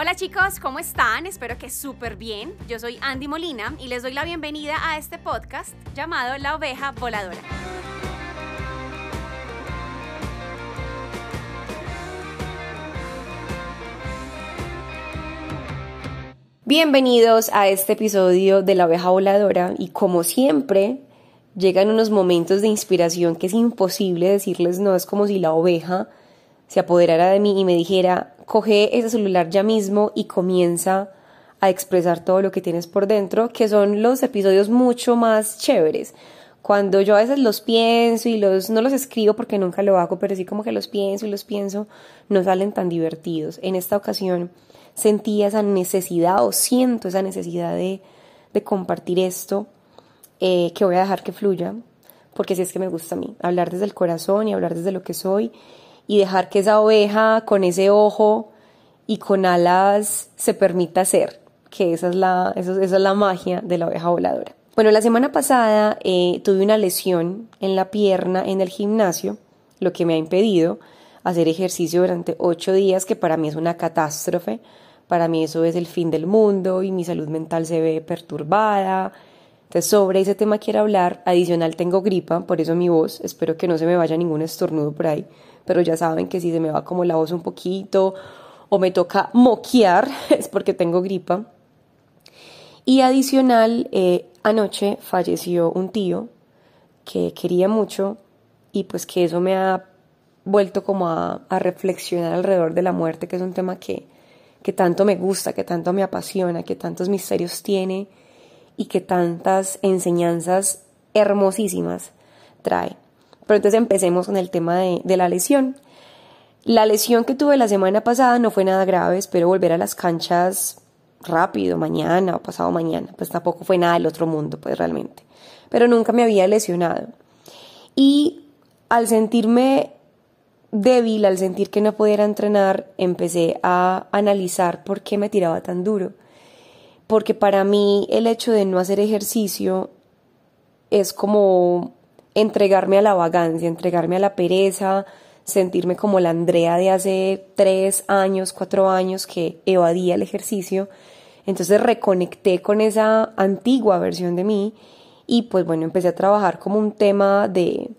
Hola chicos, ¿cómo están? Espero que súper bien. Yo soy Andy Molina y les doy la bienvenida a este podcast llamado La Oveja Voladora. Bienvenidos a este episodio de La Oveja Voladora y como siempre llegan unos momentos de inspiración que es imposible decirles no, es como si la oveja se apoderara de mí y me dijera, coge ese celular ya mismo y comienza a expresar todo lo que tienes por dentro, que son los episodios mucho más chéveres. Cuando yo a veces los pienso y los no los escribo porque nunca lo hago, pero sí como que los pienso y los pienso, no salen tan divertidos. En esta ocasión sentí esa necesidad o siento esa necesidad de, de compartir esto eh, que voy a dejar que fluya, porque si es que me gusta a mí, hablar desde el corazón y hablar desde lo que soy y dejar que esa oveja con ese ojo y con alas se permita ser, que esa es la, esa es la magia de la oveja voladora. Bueno, la semana pasada eh, tuve una lesión en la pierna en el gimnasio, lo que me ha impedido hacer ejercicio durante ocho días, que para mí es una catástrofe. Para mí eso es el fin del mundo y mi salud mental se ve perturbada, entonces, sobre ese tema quiero hablar. Adicional, tengo gripa, por eso mi voz. Espero que no se me vaya ningún estornudo por ahí. Pero ya saben que si se me va como la voz un poquito o me toca moquear, es porque tengo gripa. Y adicional, eh, anoche falleció un tío que quería mucho y pues que eso me ha vuelto como a, a reflexionar alrededor de la muerte, que es un tema que, que tanto me gusta, que tanto me apasiona, que tantos misterios tiene y que tantas enseñanzas hermosísimas trae. Pero entonces empecemos con el tema de, la lesión. La lesión que tuve la semana pasada no fue nada grave, espero volver a las canchas rápido, mañana o pasado mañana, pues tampoco fue nada del otro mundo, pues realmente. Pero nunca me había lesionado. Y al sentirme débil, al sentir que no pudiera entrenar, empecé a analizar por qué me tiraba tan duro porque para mí el hecho de no hacer ejercicio es como entregarme a la vagancia, entregarme a la pereza, sentirme como la Andrea de hace tres años, cuatro años que evadía el ejercicio. Entonces reconecté con esa antigua versión de mí y pues bueno, empecé a trabajar como un tema de,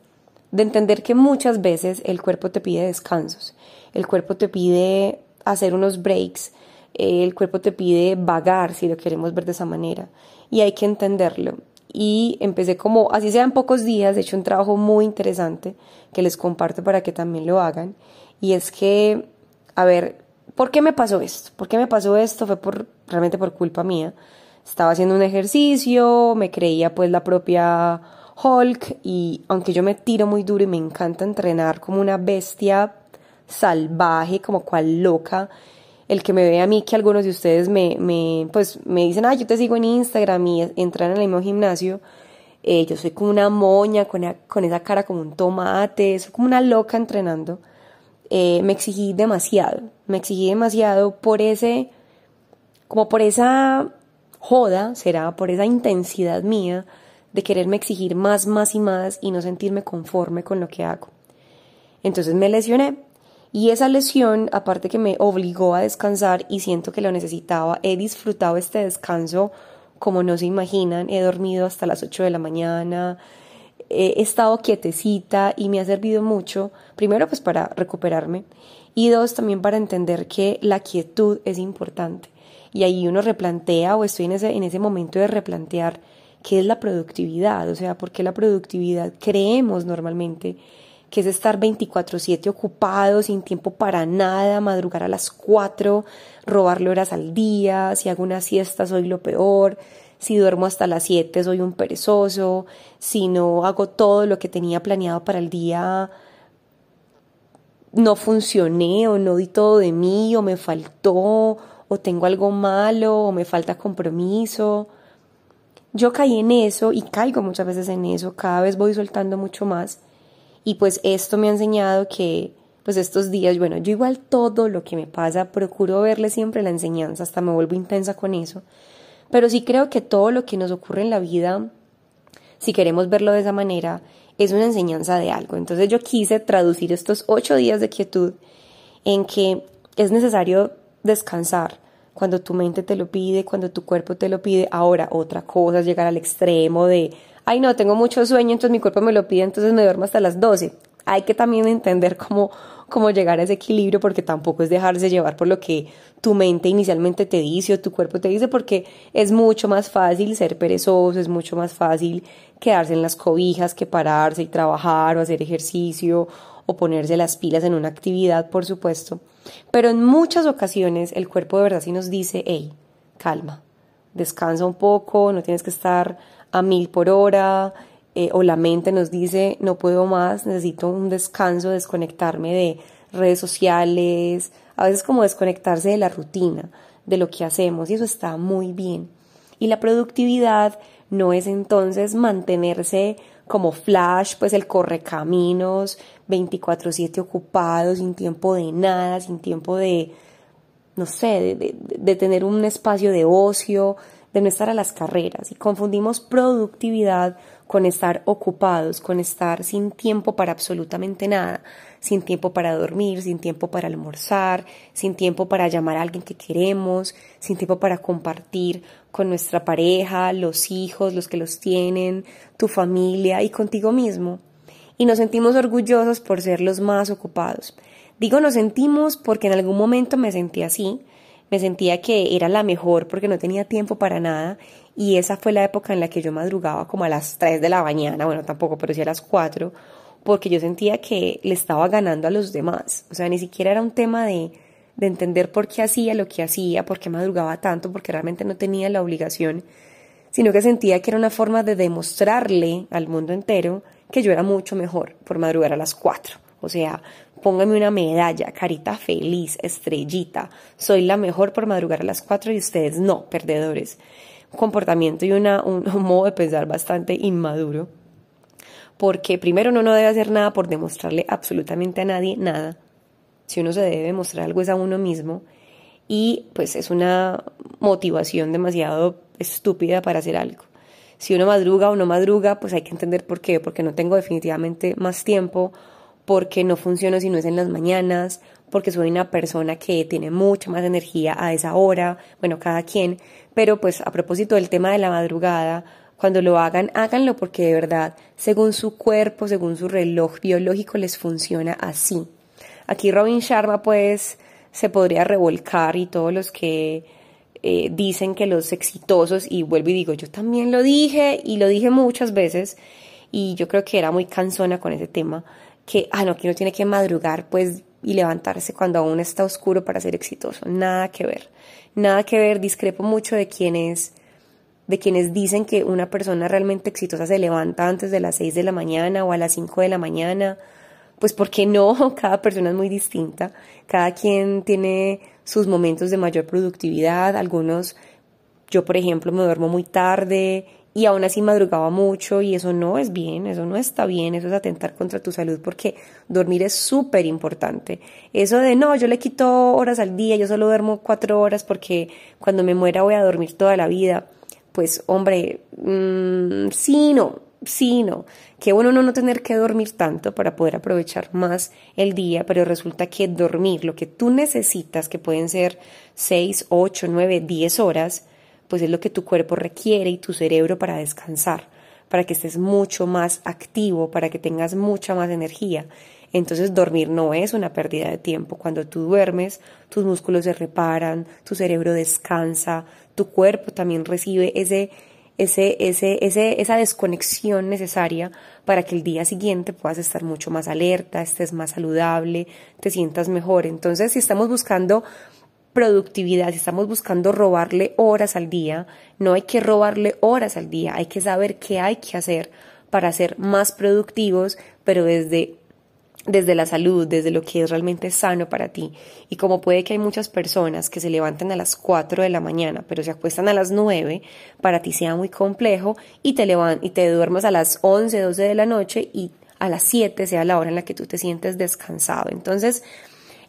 de entender que muchas veces el cuerpo te pide descansos, el cuerpo te pide hacer unos breaks, el cuerpo te pide vagar, si lo queremos ver de esa manera, y hay que entenderlo. Y empecé como, así sean pocos días, de hecho un trabajo muy interesante que les comparto para que también lo hagan, y es que, a ver, ¿por qué me pasó esto? ¿Por qué me pasó esto? Fue por, realmente por culpa mía. Estaba haciendo un ejercicio, me creía pues la propia Hulk y aunque yo me tiro muy duro y me encanta entrenar como una bestia salvaje, como cual loca, el que me ve a mí, que algunos de ustedes me, me, pues, me dicen, ah, yo te sigo en Instagram y entran en el mismo gimnasio, eh, yo soy como una moña, con, con, esa cara como un tomate, soy como una loca entrenando. Eh, me exigí demasiado, me exigí demasiado por ese, como por esa joda, será, por esa intensidad mía de quererme exigir más, más y más y no sentirme conforme con lo que hago. Entonces me lesioné y esa lesión, aparte que me obligó a descansar y siento que lo necesitaba, he disfrutado este descanso como no se imaginan. He dormido hasta las 8 de la mañana, he estado quietecita y me ha servido mucho, primero pues para recuperarme y dos también para entender que la quietud es importante. Y ahí uno replantea o estoy en ese, en ese momento de replantear qué es la productividad, o sea, por qué la productividad creemos normalmente que es estar 24/7 ocupado, sin tiempo para nada, madrugar a las 4, robarle horas al día, si hago una siesta soy lo peor, si duermo hasta las 7 soy un perezoso, si no hago todo lo que tenía planeado para el día, no funcioné o no di todo de mí o me faltó o tengo algo malo o me falta compromiso. Yo caí en eso y caigo muchas veces en eso, cada vez voy soltando mucho más y pues esto me ha enseñado que pues estos días, bueno, yo igual todo lo que me pasa procuro verle siempre la enseñanza, hasta me vuelvo intensa con eso. Pero sí creo que todo lo que nos ocurre en la vida, si queremos verlo de esa manera, es una enseñanza de algo. Entonces yo quise traducir estos ocho días de quietud en que es necesario descansar, cuando tu mente te lo pide, cuando tu cuerpo te lo pide. Ahora, otra cosa es llegar al extremo de, ay no, tengo mucho sueño, entonces mi cuerpo me lo pide, entonces me duermo hasta las 12. Hay que también entender cómo, cómo llegar a ese equilibrio porque tampoco es dejarse llevar por lo que tu mente inicialmente te dice o tu cuerpo te dice porque es mucho más fácil ser perezoso, es mucho más fácil quedarse en las cobijas que pararse y trabajar o hacer ejercicio o ponerse las pilas en una actividad, por supuesto. Pero en muchas ocasiones el cuerpo de verdad sí nos dice, hey, calma, descansa un poco, no tienes que estar a mil por hora, eh, o la mente nos dice, no puedo más, necesito un descanso, desconectarme de redes sociales, a veces como desconectarse de la rutina, de lo que hacemos, y eso está muy bien. Y la productividad no es entonces mantenerse como flash, pues el correcaminos, 24/7 ocupado, sin tiempo de nada, sin tiempo de, no sé, de, de, tener un espacio de ocio, de no estar a las carreras. Y confundimos productividad con estar ocupados, con estar sin tiempo para absolutamente nada, sin tiempo para dormir, sin tiempo para almorzar, sin tiempo para llamar a alguien que queremos, sin tiempo para compartir con nuestra pareja, los hijos, los que los tienen, tu familia y contigo mismo y nos sentimos orgullosos por ser los más ocupados. Digo nos sentimos porque en algún momento me sentí así, me sentía que era la mejor porque no tenía tiempo para nada y esa fue la época en la que yo madrugaba como a las 3 de la mañana, bueno tampoco, pero sí a las 4, porque yo sentía que le estaba ganando a los demás, o sea, ni siquiera era un tema de, de entender por qué hacía lo que hacía, por qué madrugaba tanto, porque realmente no tenía la obligación, sino que sentía que era una forma de demostrarle al mundo entero que yo era mucho mejor por madrugar a las 4. O sea, póngame una medalla, carita feliz, estrellita. Soy la mejor por madrugar a las 4 y ustedes no, perdedores. Comportamiento y una, un, modo de pensar bastante inmaduro. Porque primero uno no debe hacer nada por demostrarle absolutamente a nadie nada. Si uno se debe demostrar algo es a uno mismo. Y pues es una motivación demasiado estúpida para hacer algo si uno madruga o no madruga, pues hay que entender por qué, porque no tengo definitivamente más tiempo, porque no funciono si no es en las mañanas, porque soy una persona que tiene mucha más energía a esa hora, bueno, cada quien, pero pues a propósito del tema de la madrugada, cuando lo hagan, háganlo porque de verdad, según su cuerpo, según su reloj biológico, les funciona así. Aquí Robin Sharma pues se podría revolcar y todos los que eh, dicen que los exitosos, y vuelvo y digo, yo también lo dije y lo dije muchas veces, y yo creo que era muy cansona con ese tema, que, ah, no, que uno tiene que madrugar, pues, y levantarse cuando aún está oscuro para ser exitoso. Nada que ver. Nada que ver, discrepo mucho de quienes, de quienes dicen que una persona realmente exitosa se levanta antes de las 6 de la mañana o a las 5 de la mañana. Pues porque no, cada persona es muy distinta, cada quien tiene sus momentos de mayor productividad, algunos, yo por ejemplo me duermo muy tarde y aún así madrugaba mucho y eso no es bien, eso no está bien, eso es atentar contra tu salud porque dormir es súper importante. Eso de no, yo le quito horas al día, yo solo duermo cuatro horas porque cuando me muera voy a dormir toda la vida, pues hombre, mmm, sí, no, sí, no, que bueno no tener que dormir tanto para poder aprovechar más el día, pero resulta que dormir lo que tú necesitas, que pueden ser 6, 8, 9, 10 horas, pues es lo que tu cuerpo requiere y tu cerebro para descansar, para que estés mucho más activo, para que tengas mucha más energía. Entonces dormir no es una pérdida de tiempo. Cuando tú duermes, tus músculos se reparan, tu cerebro descansa, tu cuerpo también recibe ese ese, ese, ese, esa desconexión necesaria para que el día siguiente puedas estar mucho más alerta, estés más saludable, te sientas mejor. Entonces, si estamos buscando productividad, si estamos buscando robarle horas al día, no hay que robarle horas al día, hay que saber qué hay que hacer para ser más productivos, pero desde desde la salud, desde lo que es realmente sano para ti. Y como puede que hay muchas personas que se levantan a las 4 de la mañana, pero se acuestan a las 9, para ti sea muy complejo y te y te duermas a las 11, 12 de la noche y a las 7 sea la hora en la que tú te sientes descansado. Entonces,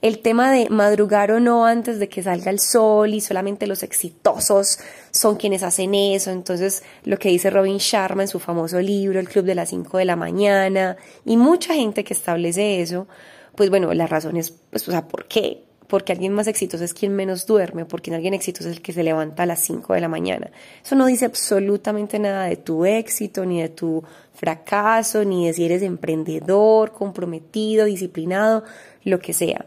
el tema de madrugar o no antes de que salga el sol y solamente los exitosos son quienes hacen eso. Entonces, lo que dice Robin Sharma en su famoso libro, El Club de las 5 de la mañana, y mucha gente que establece eso, pues bueno, la razón es, pues, o sea, ¿por qué? porque alguien más exitoso es quien menos duerme, porque alguien exitoso es el que se levanta a las 5 de la mañana. Eso no dice absolutamente nada de tu éxito, ni de tu fracaso, ni de si eres emprendedor, comprometido, disciplinado, lo que sea.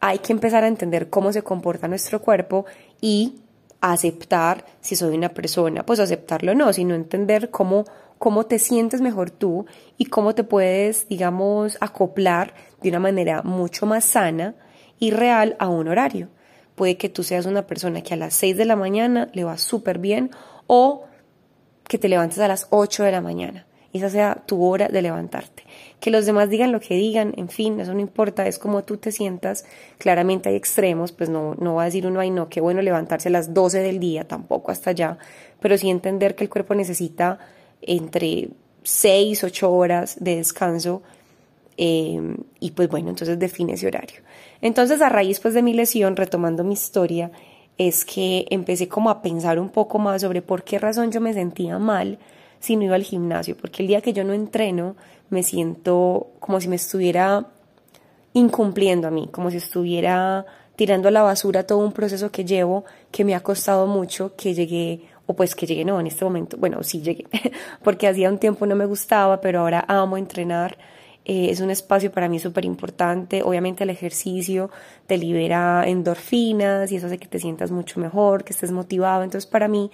Hay que empezar a entender cómo se comporta nuestro cuerpo y aceptar si soy una persona, pues aceptarlo no, sino entender cómo, cómo te sientes mejor tú y cómo te puedes, digamos, acoplar de una manera mucho más sana y real a un horario. Puede que tú seas una persona que a las 6 de la mañana le va súper bien o que te levantes a las 8 de la mañana esa sea tu hora de levantarte. Que los demás digan lo que digan, en fin, eso no importa, es como tú te sientas. Claramente hay extremos, pues no, no va a decir uno, ay no, qué bueno levantarse a las 12 del día, tampoco hasta allá, pero sí entender que el cuerpo necesita entre 6, 8 horas de descanso eh, y pues bueno, entonces define ese horario. Entonces a raíz pues de mi lesión, retomando mi historia, es que empecé como a pensar un poco más sobre por qué razón yo me sentía mal si no iba al gimnasio, porque el día que yo no entreno me siento como si me estuviera incumpliendo a mí, como si estuviera tirando a la basura todo un proceso que llevo, que me ha costado mucho, que llegué, o pues que llegué, no, en este momento, bueno, sí llegué, porque hacía un tiempo no me gustaba, pero ahora amo entrenar. Eh, es un espacio para mí súper importante. Obviamente el ejercicio te libera endorfinas y eso hace que te sientas mucho mejor, que estés motivado. Entonces para mí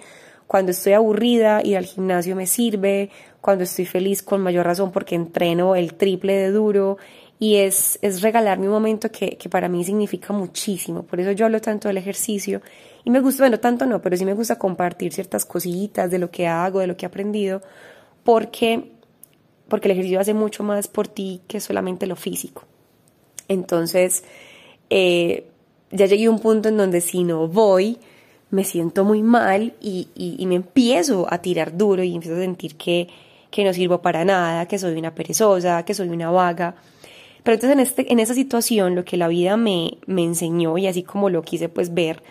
cuando estoy aburrida, ir al gimnasio me sirve. Cuando estoy feliz, con mayor razón, porque entreno el triple de duro. Y es, es regalarme un momento que, que para mí significa muchísimo. Por eso yo hablo tanto del ejercicio. Y me gusta, bueno, tanto no, pero sí me gusta compartir ciertas cositas de lo que hago, de lo que he aprendido. Porque, porque el ejercicio hace mucho más por ti que solamente lo físico. Entonces, eh, ya llegué a un punto en donde si no voy, me siento muy mal y, me empiezo a tirar duro y empiezo a sentir que, que no sirvo para nada, que soy una perezosa, que soy una vaga. Pero entonces en, este, en esa situación lo que la vida me, me enseñó y así como lo quise pues ver,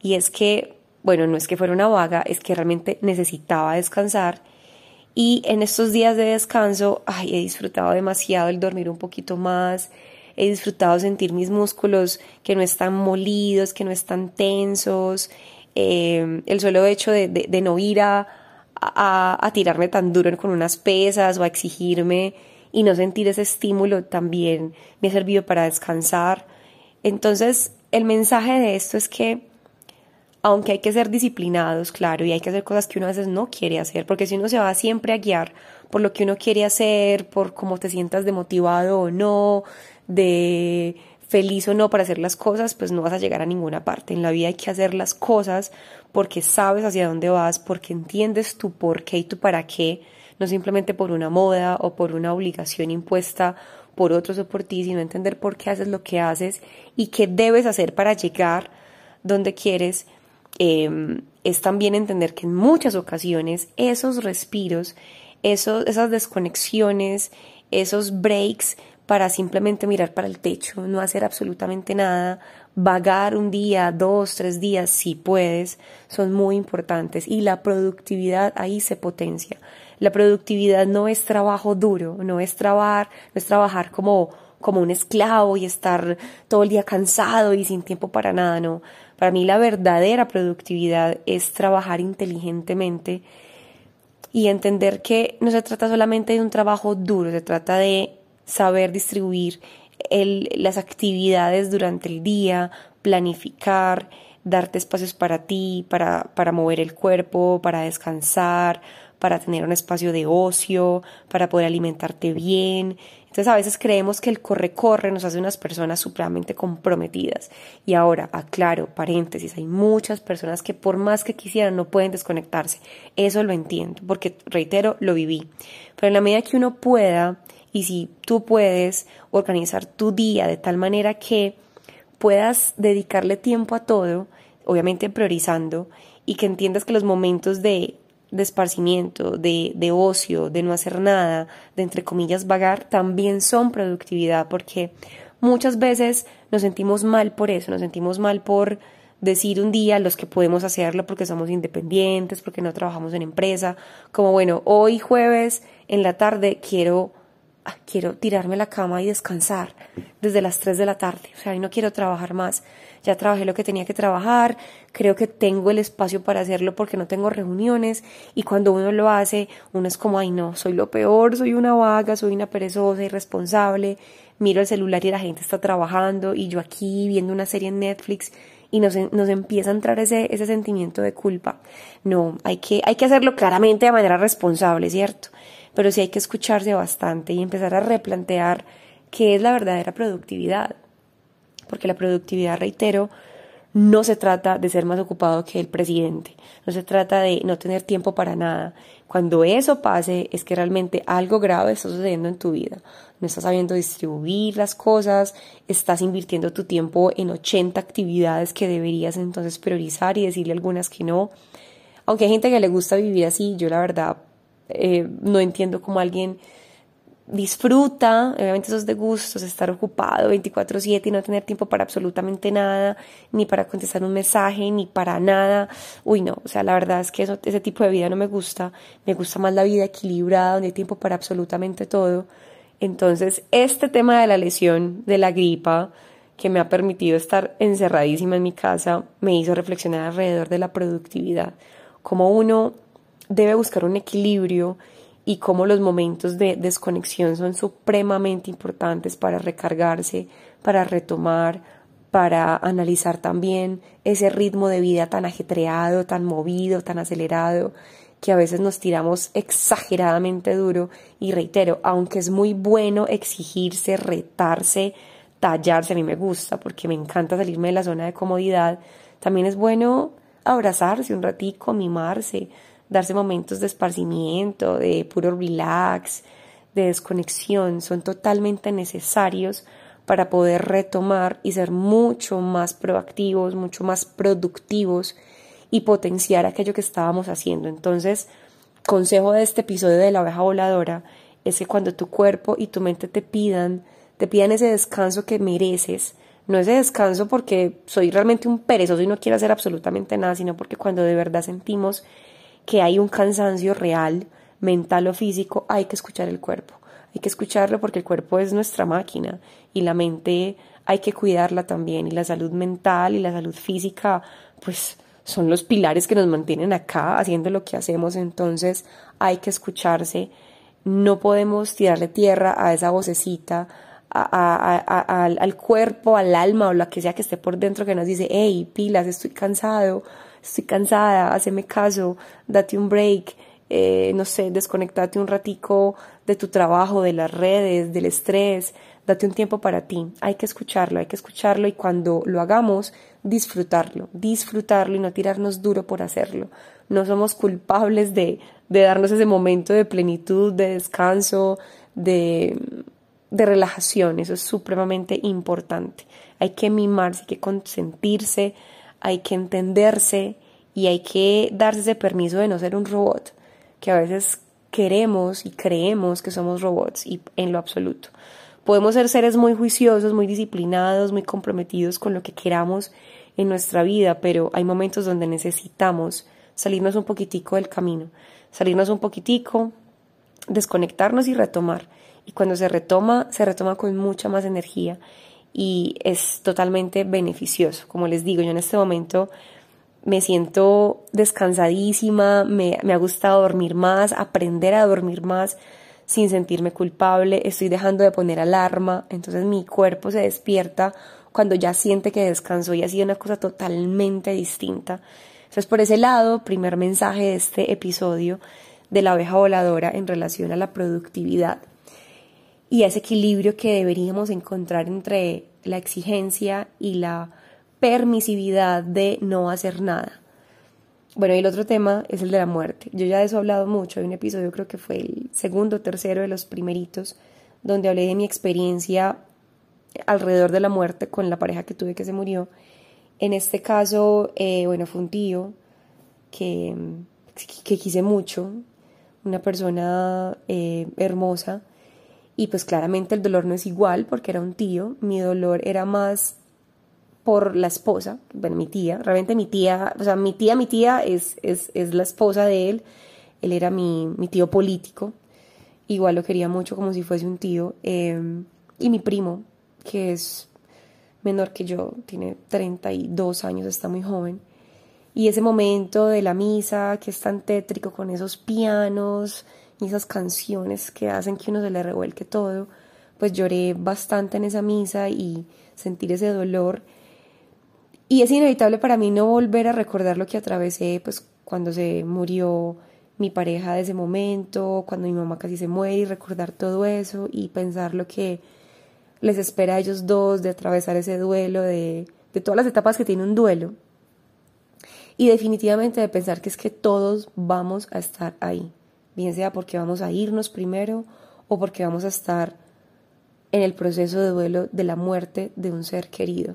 y es que, bueno, no es que fuera una vaga, es que realmente necesitaba descansar. Y en estos días de descanso, ay, he disfrutado demasiado el dormir un poquito más, he disfrutado sentir mis músculos que no están molidos, que no están tensos, eh, el solo hecho de, de, no ir a, a, tirarme tan duro con unas pesas o a exigirme y no sentir ese estímulo también me ha servido para descansar. Entonces, el mensaje de esto es que aunque hay que ser disciplinados, claro, y hay que hacer cosas que uno a veces no quiere hacer, porque si uno se va siempre a guiar por lo que uno quiere hacer, por cómo te sientas demotivado o no, de feliz o no para hacer las cosas, pues no vas a llegar a ninguna parte. En la vida hay que hacer las cosas porque sabes hacia dónde vas, porque entiendes tu por qué y tu para qué, no simplemente por una moda o por una obligación impuesta por otros o por ti, sino entender por qué haces lo que haces y qué debes hacer para llegar donde quieres. Em, es también entender que en muchas ocasiones esos respiros, esos, esas desconexiones, esos breaks para simplemente mirar para el techo, no hacer absolutamente nada, vagar un día, dos, tres días, si puedes, son muy importantes y la productividad ahí se potencia. La productividad no es trabajo duro, no es trabajar, no es trabajar como, como un esclavo y estar todo el día cansado y sin tiempo para nada, no. Para mí la verdadera productividad es trabajar inteligentemente y entender que no se trata solamente de un trabajo duro, se trata de saber distribuir las actividades durante el día, planificar, darte espacios para ti, para, para mover el cuerpo, para descansar, para tener un espacio de ocio, para poder alimentarte bien. Entonces a veces creemos que el corre-corre nos hace unas personas supremamente comprometidas. Y ahora, aclaro, paréntesis, hay muchas personas que por más que quisieran no pueden desconectarse. Eso lo entiendo, porque reitero, lo viví. Pero en la medida que uno pueda y si tú puedes organizar tu día de tal manera que puedas dedicarle tiempo a todo, obviamente priorizando, y que entiendas que los momentos de, esparcimiento, de, de ocio, de no hacer nada, de entre comillas vagar, también son productividad, porque muchas veces nos sentimos mal por eso, nos sentimos mal por decir un día los que podemos hacerlo porque somos independientes, porque no trabajamos en empresa, como bueno, hoy jueves en la tarde quiero ah, quiero tirarme la cama y descansar desde las 3 de la tarde, o sea, no quiero trabajar más, ya trabajé lo que tenía que trabajar, creo que tengo el espacio para hacerlo porque no tengo reuniones. Y cuando uno lo hace, uno es como, ay no, soy lo peor, soy una vaga, soy una perezosa, irresponsable, miro el celular y la gente está trabajando y yo aquí viendo una serie en Netflix y nos, nos empieza a entrar ese, ese sentimiento de culpa. No, hay que, hay que hacerlo claramente de manera responsable, ¿cierto? Pero sí hay que escucharse bastante y empezar a replantear qué es la verdadera productividad. Porque la productividad, reitero, no se trata de ser más ocupado que el presidente, no se trata de no tener tiempo para nada. Cuando eso pase es que realmente algo grave está sucediendo en tu vida. No estás sabiendo distribuir las cosas, estás invirtiendo tu tiempo en 80 actividades que deberías entonces priorizar y decirle algunas que no. Aunque hay gente que le gusta vivir así, yo la verdad eh, no entiendo cómo alguien disfruta, obviamente eso es de gustos, estar ocupado 24/7 y no tener tiempo para absolutamente nada, ni para contestar un mensaje, ni para nada. Uy, no, o sea, la verdad es que eso, ese tipo de vida no me gusta, me gusta más la vida equilibrada, donde hay tiempo para absolutamente todo. Entonces, este tema de la lesión, de la gripa, que me ha permitido estar encerradísima en mi casa, me hizo reflexionar alrededor de la productividad, como uno debe buscar un equilibrio y cómo los momentos de desconexión son supremamente importantes para recargarse, para retomar, para analizar también ese ritmo de vida tan ajetreado, tan movido, tan acelerado, que a veces nos tiramos exageradamente duro. Y reitero, aunque es muy bueno exigirse, retarse, tallarse, a mí me gusta porque me encanta salirme de la zona de comodidad, también es bueno abrazarse un ratico, mimarse, darse momentos de esparcimiento, de puro relax, de desconexión, son totalmente necesarios para poder retomar y ser mucho más proactivos, mucho más productivos y potenciar aquello que estábamos haciendo. Entonces, consejo de este episodio de la oveja voladora es que cuando tu cuerpo y tu mente te pidan, te pidan ese descanso que mereces, no ese descanso porque soy realmente un perezoso y no quiero hacer absolutamente nada, sino porque cuando de verdad sentimos que hay un cansancio real, mental o físico, hay que escuchar el cuerpo. Hay que escucharlo porque el cuerpo es nuestra máquina y la mente hay que cuidarla también. Y la salud mental y la salud física pues son los pilares que nos mantienen acá haciendo lo que hacemos, entonces hay que escucharse, no podemos tirarle tierra a esa vocecita, al cuerpo, al alma o la que sea que esté por dentro que nos dice, hey, pilas, estoy cansado, estoy cansada, haceme caso, date un break, eh, no sé, desconectate un ratico de tu trabajo, de las redes, del estrés, date un tiempo para ti. Hay que escucharlo, hay que escucharlo y cuando lo hagamos, disfrutarlo, disfrutarlo y no tirarnos duro por hacerlo. No somos culpables de, de darnos ese momento de plenitud, de descanso, de, de relajación. Eso es supremamente importante. Hay que mimarse, hay que consentirse, hay que entenderse y hay que darse ese permiso de no ser un robot, que a veces queremos y creemos que somos robots y en lo absoluto. Podemos ser seres muy juiciosos, muy disciplinados, muy comprometidos con lo que queramos en nuestra vida, pero hay momentos donde necesitamos salirnos un poquitico del camino, salirnos un poquitico, desconectarnos y retomar. Y cuando se retoma, se retoma con mucha más energía y es totalmente beneficioso. Como les digo, yo en este momento me siento descansadísima, me, me, ha gustado dormir más, aprender a dormir más sin sentirme culpable, estoy dejando de poner alarma, entonces mi cuerpo se despierta cuando ya siente que descansó y ha sido una cosa totalmente distinta. Entonces por ese lado, primer mensaje de este episodio de la abeja voladora en relación a la productividad y ese equilibrio que deberíamos encontrar entre la exigencia y la permisividad de no hacer nada. Bueno, y el otro tema es el de la muerte. Yo ya de eso he hablado mucho, hay un episodio creo que fue el segundo tercero de los primeritos, donde hablé de mi experiencia alrededor de la muerte con la pareja que tuve que se murió. En este caso, eh, bueno, fue un tío que, que quise mucho, una persona eh, hermosa, y pues claramente el dolor no es igual porque era un tío, mi dolor era más por la esposa, bueno, mi tía, realmente mi tía, o sea, mi tía, mi tía es, es, es la esposa de él, él era mi, mi tío político, igual lo quería mucho como si fuese un tío, em, y mi primo, que es menor que yo, tiene 32 años, está muy joven, y ese momento de la misa que es tan tétrico con esos pianos y esas canciones que hacen que uno se le revuelque todo, pues lloré bastante en esa misa y sentir ese dolor. Y es inevitable para mí no volver a recordar lo que atravesé, pues cuando se murió mi pareja de ese momento, cuando mi mamá casi se muere y recordar todo eso y pensar lo que les espera a ellos dos de atravesar ese duelo, de, de todas las etapas que tiene un duelo. Y definitivamente de pensar que es que todos vamos a estar ahí, bien sea porque vamos a irnos primero o porque vamos a estar en el proceso de duelo de la muerte de un ser querido.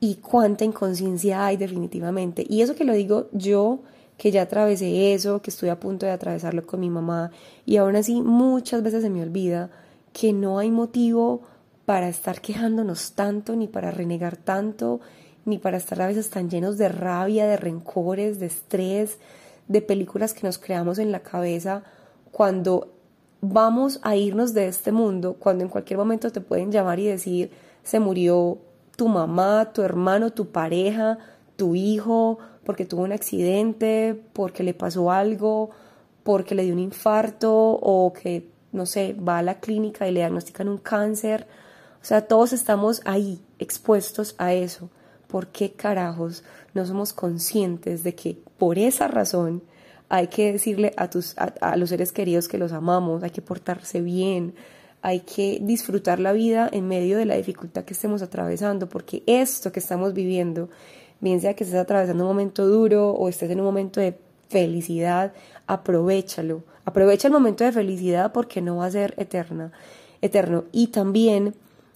Y cuánta inconsciencia hay definitivamente. Y eso que lo digo yo, que ya atravesé eso, que estoy a punto de atravesarlo con mi mamá, y aún así muchas veces se me olvida que no hay motivo para estar quejándonos tanto, ni para renegar tanto, ni para estar a veces tan llenos de rabia, de rencores, de estrés, de películas que nos creamos en la cabeza, cuando vamos a irnos de este mundo, cuando en cualquier momento te pueden llamar y decir, se murió tu mamá, tu hermano, tu pareja, tu hijo, porque tuvo un accidente, porque le pasó algo, porque le dio un infarto o que, no sé, va a la clínica y le diagnostican un cáncer. O sea, todos estamos ahí expuestos a eso. ¿Por qué carajos no somos conscientes de que por esa razón hay que decirle a, tus, a, los seres queridos que los amamos, hay que portarse bien, hay que disfrutar la vida en medio de la dificultad que estemos atravesando, porque esto que estamos viviendo bien sea que estés atravesando un momento duro o estés en un momento de felicidad, aprovechalo. Aprovecha el momento de felicidad porque no va a ser eterna, eterno. Y también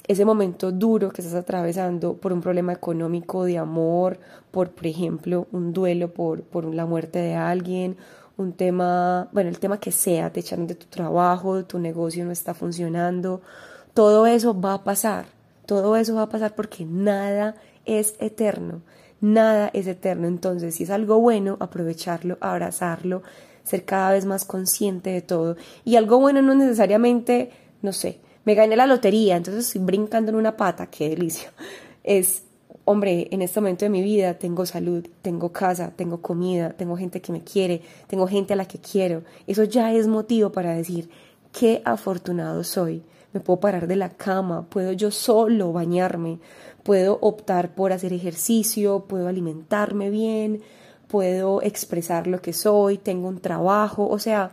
ese momento duro que estás atravesando por un problema económico de amor, por, por ejemplo, un duelo por, por la muerte de alguien, un tema, bueno, el tema que sea, te echaron de tu trabajo, tu negocio no está funcionando, todo eso va a pasar, todo eso va a pasar porque nada es eterno. Nada es eterno, entonces si es algo bueno, aprovecharlo, abrazarlo, ser cada vez más consciente de todo. Y algo bueno no necesariamente, no sé, me gané la lotería, entonces estoy brincando en una pata, qué delicia. Es, hombre, en este momento de mi vida tengo salud, tengo casa, tengo comida, tengo gente que me quiere, tengo gente a la que quiero. Eso ya es motivo para decir, qué afortunado soy. Me puedo parar de la cama, puedo yo solo bañarme, puedo optar por hacer ejercicio, puedo alimentarme bien, puedo expresar lo que soy, tengo un trabajo, o sea,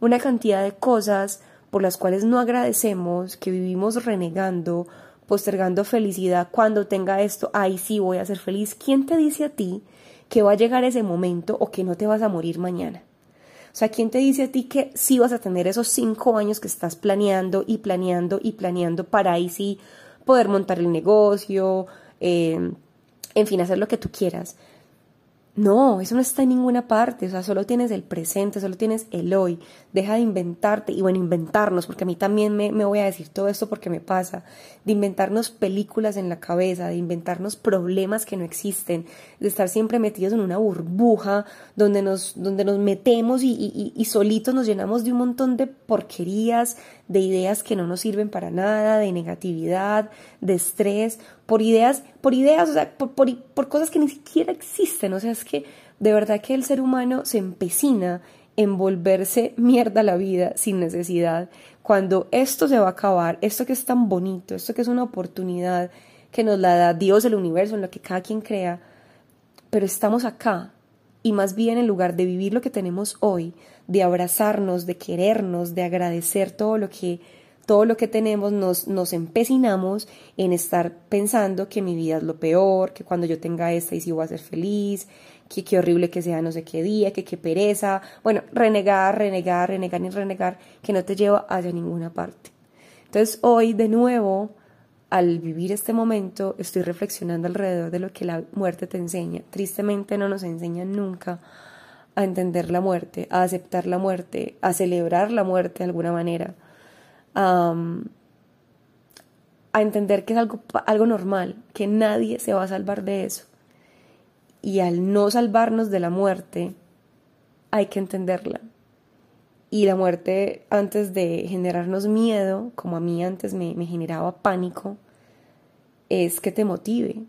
una cantidad de cosas por las cuales no agradecemos, que vivimos renegando, postergando felicidad, cuando tenga esto, ahí sí voy a ser feliz. ¿Quién te dice a ti que va a llegar ese momento o que no te vas a morir mañana? O sea, ¿quién te dice a ti que sí vas a tener esos cinco años que estás planeando y planeando y planeando para ahí sí poder montar el negocio, eh, en fin, hacer lo que tú quieras. No, eso no está en ninguna parte, o sea, solo tienes el presente, solo tienes el hoy, deja de inventarte y bueno, inventarnos, porque a mí también me, me, voy a decir todo esto porque me pasa, de inventarnos películas en la cabeza, de inventarnos problemas que no existen, de estar siempre metidos en una burbuja donde nos, donde nos metemos y, y, y solitos nos llenamos de un montón de porquerías, de ideas que no nos sirven para nada, de negatividad, de estrés, por ideas, por ideas, o sea, por, por, cosas que ni siquiera existen. O sea, es que de verdad que el ser humano se empecina en volverse mierda la vida sin necesidad. Cuando esto se va a acabar, esto que es tan bonito, esto que es una oportunidad que nos la da Dios, el universo, en lo que cada quien crea, pero estamos acá y más bien en lugar de vivir lo que tenemos hoy, de abrazarnos, de querernos, de agradecer todo lo que todo lo que tenemos nos, nos empecinamos en estar pensando que mi vida es lo peor, que cuando yo tenga esta y si voy a ser feliz, que qué horrible que sea no sé qué día, que qué pereza. Bueno, renegar, renegar, renegar y renegar, que no te lleva hacia ninguna parte. Entonces hoy de nuevo, al vivir este momento, estoy reflexionando alrededor de lo que la muerte te enseña. Tristemente no nos enseñan nunca a entender la muerte, a aceptar la muerte, a celebrar la muerte de alguna manera a entender que es algo, algo normal, que nadie se va a salvar de eso. Y al no salvarnos de la muerte, hay que entenderla. Y la muerte, antes de generarnos miedo, como a mí antes me, generaba pánico, es que te motive,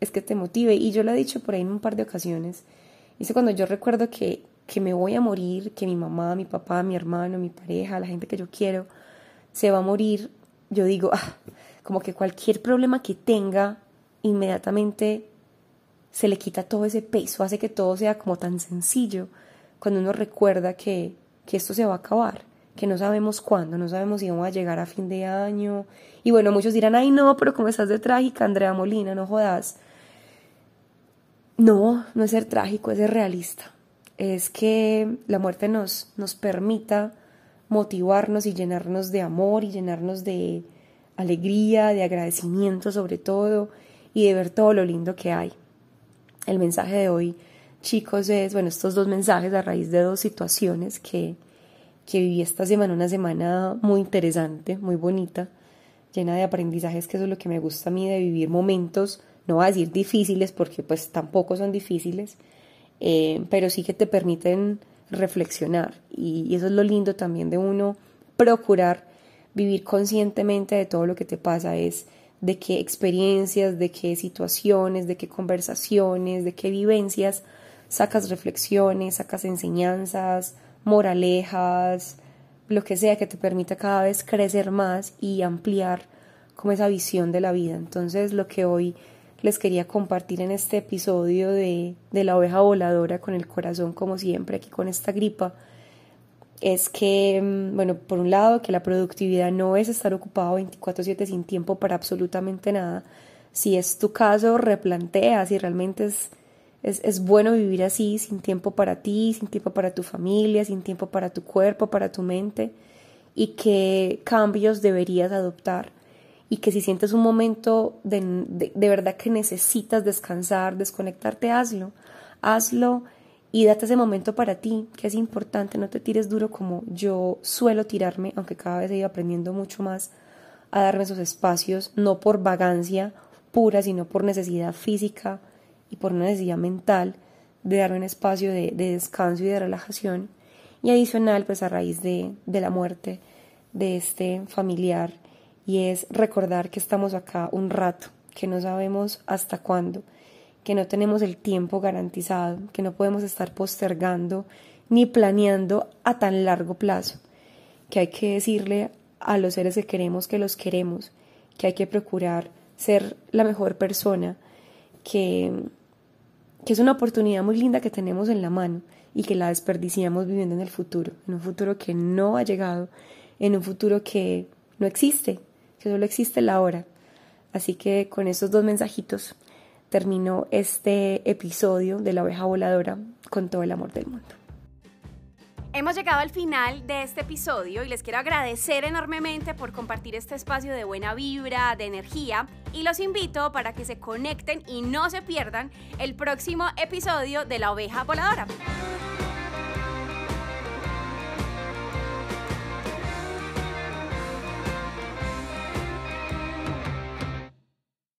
es que te motive. Y yo lo he dicho por ahí en un par de ocasiones. Dice cuando yo recuerdo que, que me voy a morir, que mi mamá, mi papá, mi hermano, mi pareja, la gente que yo quiero, se va a morir, yo digo, ah, como que cualquier problema que tenga, inmediatamente se le quita todo ese peso, hace que todo sea como tan sencillo cuando uno recuerda que, que esto se va a acabar, que no sabemos cuándo, no sabemos si vamos a llegar a fin de año. Y bueno, muchos dirán, ay no, pero como estás de trágica, Andrea Molina, no jodas. No, no es ser trágico, es ser realista. Es que la muerte nos, nos permita motivarnos y llenarnos de amor y llenarnos de alegría, de agradecimiento sobre todo y de ver todo lo lindo que hay. El mensaje de hoy, chicos, es, bueno, estos dos mensajes a raíz de dos situaciones que, que viví esta semana, una semana muy interesante, muy bonita, llena de aprendizajes, que eso es lo que me gusta a mí de vivir momentos no voy a decir difíciles porque pues tampoco son difíciles, eh, pero sí que te permiten reflexionar y, eso es lo lindo también de uno procurar vivir conscientemente de todo lo que te pasa, es de qué experiencias, de qué situaciones, de qué conversaciones, de qué vivencias sacas reflexiones, sacas enseñanzas, moralejas, lo que sea que te permita cada vez crecer más y ampliar como esa visión de la vida. Entonces lo que hoy les quería compartir en este episodio de, la oveja voladora con el corazón como siempre aquí con esta gripa es que, mm, bueno, por un lado, que la productividad no es estar ocupado 24/7 sin tiempo para absolutamente nada. Si es tu caso, replantea si realmente es, es, es, bueno vivir así, sin tiempo para ti, sin tiempo para tu familia, sin tiempo para tu cuerpo, para tu mente, y qué cambios deberías adoptar y que si sientes un momento de, de, verdad que necesitas descansar, desconectarte, hazlo, hazlo y date ese momento para ti, que es importante, no te tires duro como yo suelo tirarme, aunque cada vez he ido aprendiendo mucho más a darme esos espacios, no por vagancia pura, sino por necesidad física y por necesidad mental de darme un espacio de, de descanso y de relajación. Y adicional, pues a raíz de, de la muerte de este familiar y es recordar que estamos acá un rato, que no sabemos hasta cuándo, que no tenemos el tiempo garantizado, que no podemos estar postergando ni planeando a tan largo plazo, que hay que decirle a los seres que queremos que los queremos, que hay que procurar ser la mejor persona, que, que es una oportunidad muy linda que tenemos en la mano y que la desperdiciamos viviendo en el futuro, en un futuro que no ha llegado, en un futuro que no existe, que solo existe la hora. Así que con esos dos mensajitos termino este episodio de la oveja voladora con todo el amor del mundo. Hemos llegado al final de este episodio y les quiero agradecer enormemente por compartir este espacio de buena vibra, de energía y los invito para que se conecten y no se pierdan el próximo episodio de la oveja voladora.